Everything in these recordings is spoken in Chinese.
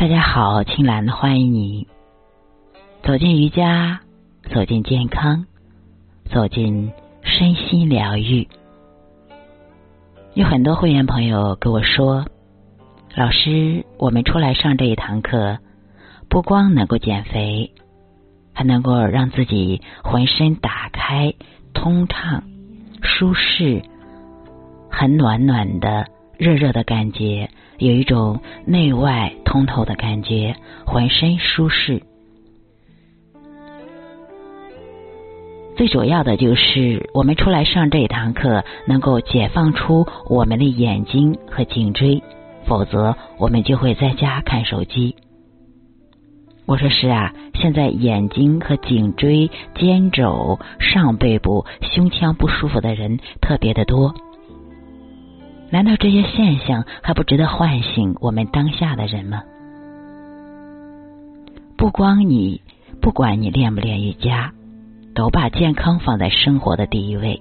大家好，青兰欢迎你走进瑜伽，走进健康，走进身心疗愈。有很多会员朋友跟我说：“老师，我们出来上这一堂课，不光能够减肥，还能够让自己浑身打开、通畅、舒适，很暖暖的、热热的感觉，有一种内外通透的感觉，浑身舒适。最主要的就是我们出来上这一堂课，能够解放出我们的眼睛和颈椎，否则我们就会在家看手机。我说是啊，现在眼睛和颈椎、肩肘、上背部、胸腔不舒服的人特别的多。难道这些现象还不值得唤醒我们当下的人吗？不光你，不管你练不练瑜伽。都把健康放在生活的第一位，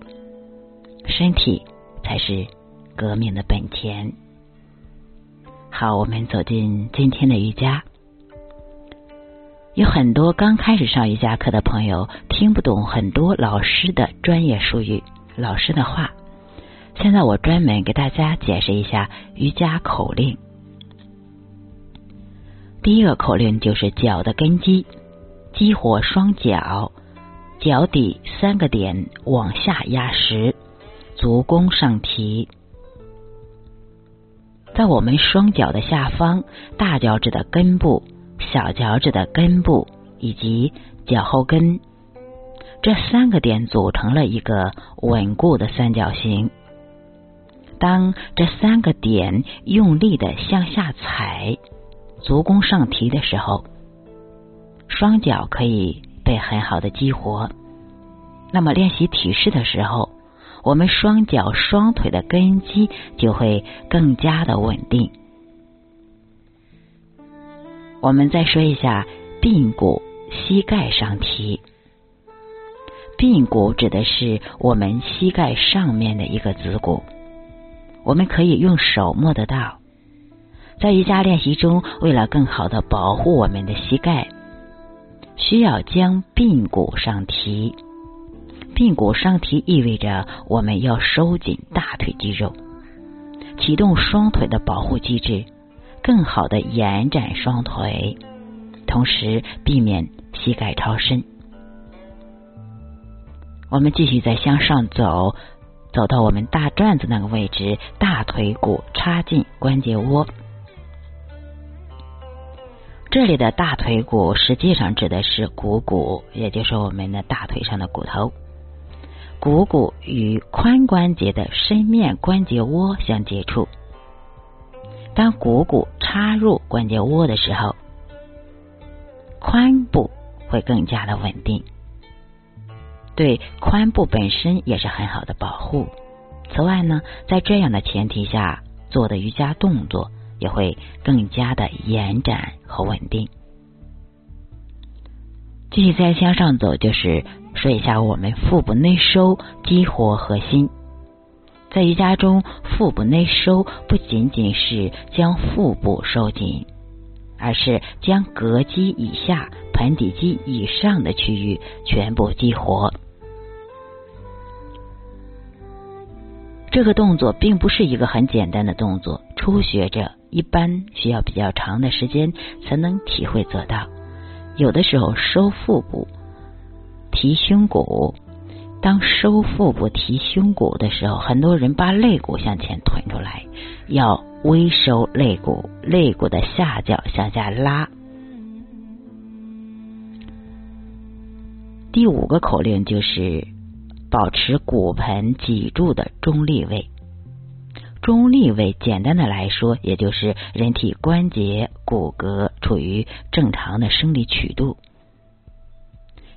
身体才是革命的本钱。好，我们走进今天的瑜伽。有很多刚开始上瑜伽课的朋友听不懂很多老师的专业术语、老师的话。现在我专门给大家解释一下瑜伽口令。第一个口令就是脚的根基，激活双脚。脚底三个点往下压实，足弓上提，在我们双脚的下方，大脚趾的根部、小脚趾的根部以及脚后跟这三个点组成了一个稳固的三角形。当这三个点用力的向下踩，足弓上提的时候，双脚可以。被很好的激活，那么练习体式的时候，我们双脚双腿的根基就会更加的稳定。我们再说一下髌骨，膝盖上提。髌骨指的是我们膝盖上面的一个子骨，我们可以用手摸得到。在瑜伽练习中，为了更好的保护我们的膝盖。需要将髌骨上提，髌骨上提意味着我们要收紧大腿肌肉，启动双腿的保护机制，更好的延展双腿，同时避免膝盖超伸。我们继续再向上走，走到我们大转子那个位置，大腿骨插进关节窝。这里的大腿骨实际上指的是股骨，也就是我们的大腿上的骨头。股骨与髋关节的深面关节窝相接触。当股骨插入关节窝的时候，髋部会更加的稳定，对髋部本身也是很好的保护。此外呢，在这样的前提下做的瑜伽动作。也会更加的延展和稳定。继续再向上走，就是说一下我们腹部内收，激活核心。在瑜伽中，腹部内收不仅仅是将腹部收紧，而是将膈肌以下、盆底肌以上的区域全部激活。这个动作并不是一个很简单的动作，初学者。一般需要比较长的时间才能体会做到。有的时候收腹部、提胸骨，当收腹部、提胸骨的时候，很多人把肋骨向前吞出来，要微收肋骨，肋骨的下角向下拉。第五个口令就是保持骨盆脊柱的中立位。中立位，简单的来说，也就是人体关节骨骼处于正常的生理曲度。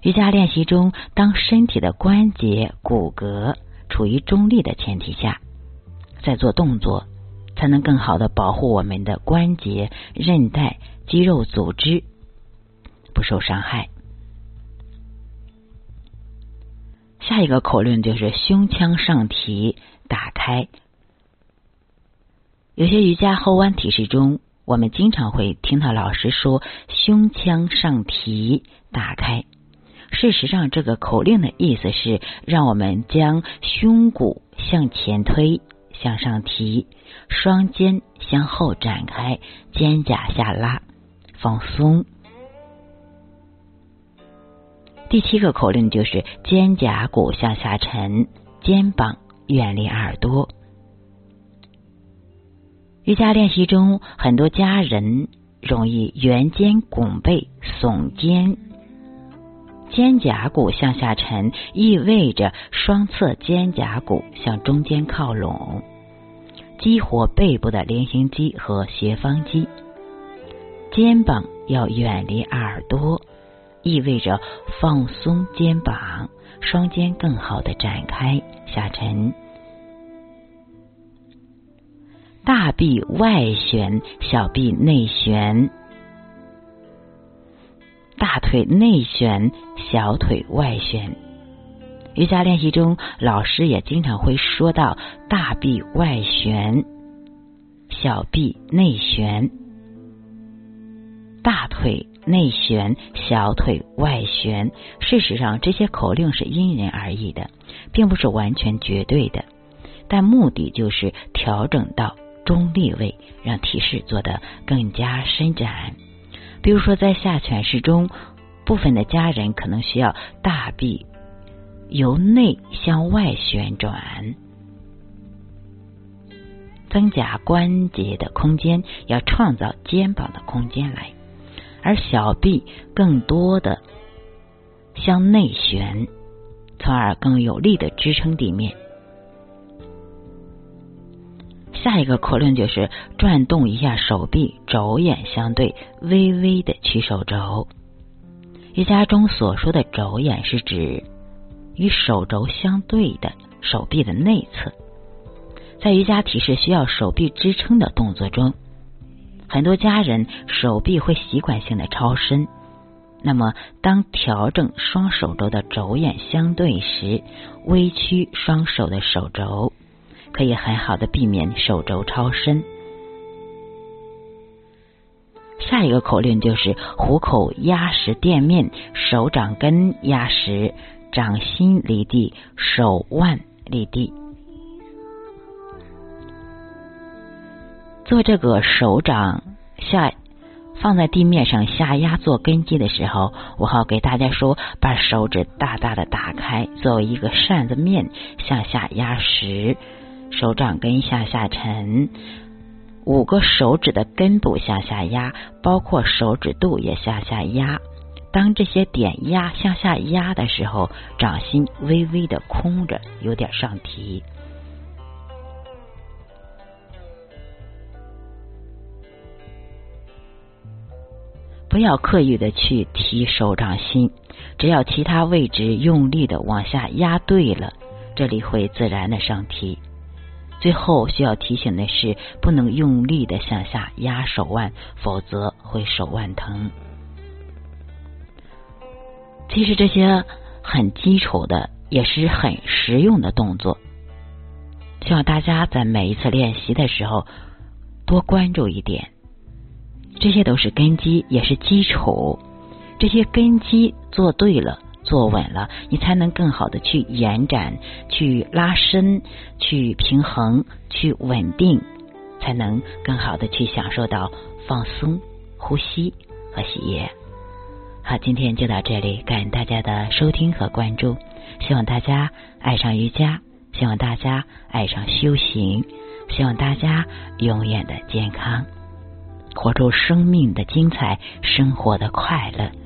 瑜伽练习中，当身体的关节骨骼处于中立的前提下，在做动作，才能更好的保护我们的关节、韧带、肌肉组织不受伤害。下一个口令就是胸腔上提，打开。有些瑜伽后弯体式中，我们经常会听到老师说“胸腔上提，打开”。事实上，这个口令的意思是让我们将胸骨向前推、向上提，双肩向后展开，肩胛下拉，放松。第七个口令就是肩胛骨向下沉，肩膀远离耳朵。瑜伽练习中，很多家人容易圆肩拱背、耸肩，肩胛骨向下沉，意味着双侧肩胛骨向中间靠拢，激活背部的菱形肌和斜方肌。肩膀要远离耳朵。意味着放松肩膀，双肩更好的展开下沉，大臂外旋，小臂内旋，大腿内旋，小腿外旋。瑜伽练习中，老师也经常会说到大臂外旋，小臂内旋，大腿。内旋，小腿外旋。事实上，这些口令是因人而异的，并不是完全绝对的。但目的就是调整到中立位，让体式做得更加伸展。比如说，在下犬式中，部分的家人可能需要大臂由内向外旋转，增加关节的空间，要创造肩膀的空间来。而小臂更多的向内旋，从而更有力的支撑地面。下一个口令就是转动一下手臂，肘眼相对，微微的屈手肘。瑜伽中所说的肘眼是指与手肘相对的手臂的内侧。在瑜伽体式需要手臂支撑的动作中。很多家人手臂会习惯性的超伸，那么当调整双手肘的肘眼相对时，微屈双手的手肘，可以很好的避免手肘超伸。下一个口令就是虎口压实垫面，手掌根压实，掌心离地，手腕离地。做这个手掌下放在地面上下压做根基的时候，我好给大家说，把手指大大的打开，作为一个扇子面向下压实，手掌根向下沉，五个手指的根部向下压，包括手指肚也向下压。当这些点压向下压的时候，掌心微微的空着，有点上提。不要刻意的去提手掌心，只要其他位置用力的往下压对了，这里会自然的上提。最后需要提醒的是，不能用力的向下压手腕，否则会手腕疼。其实这些很基础的，也是很实用的动作，希望大家在每一次练习的时候多关注一点。这些都是根基，也是基础。这些根基做对了，做稳了，你才能更好的去延展、去拉伸、去平衡、去稳定，才能更好的去享受到放松、呼吸和喜悦。好，今天就到这里，感谢大家的收听和关注。希望大家爱上瑜伽，希望大家爱上修行，希望大家永远的健康。活出生命的精彩，生活的快乐。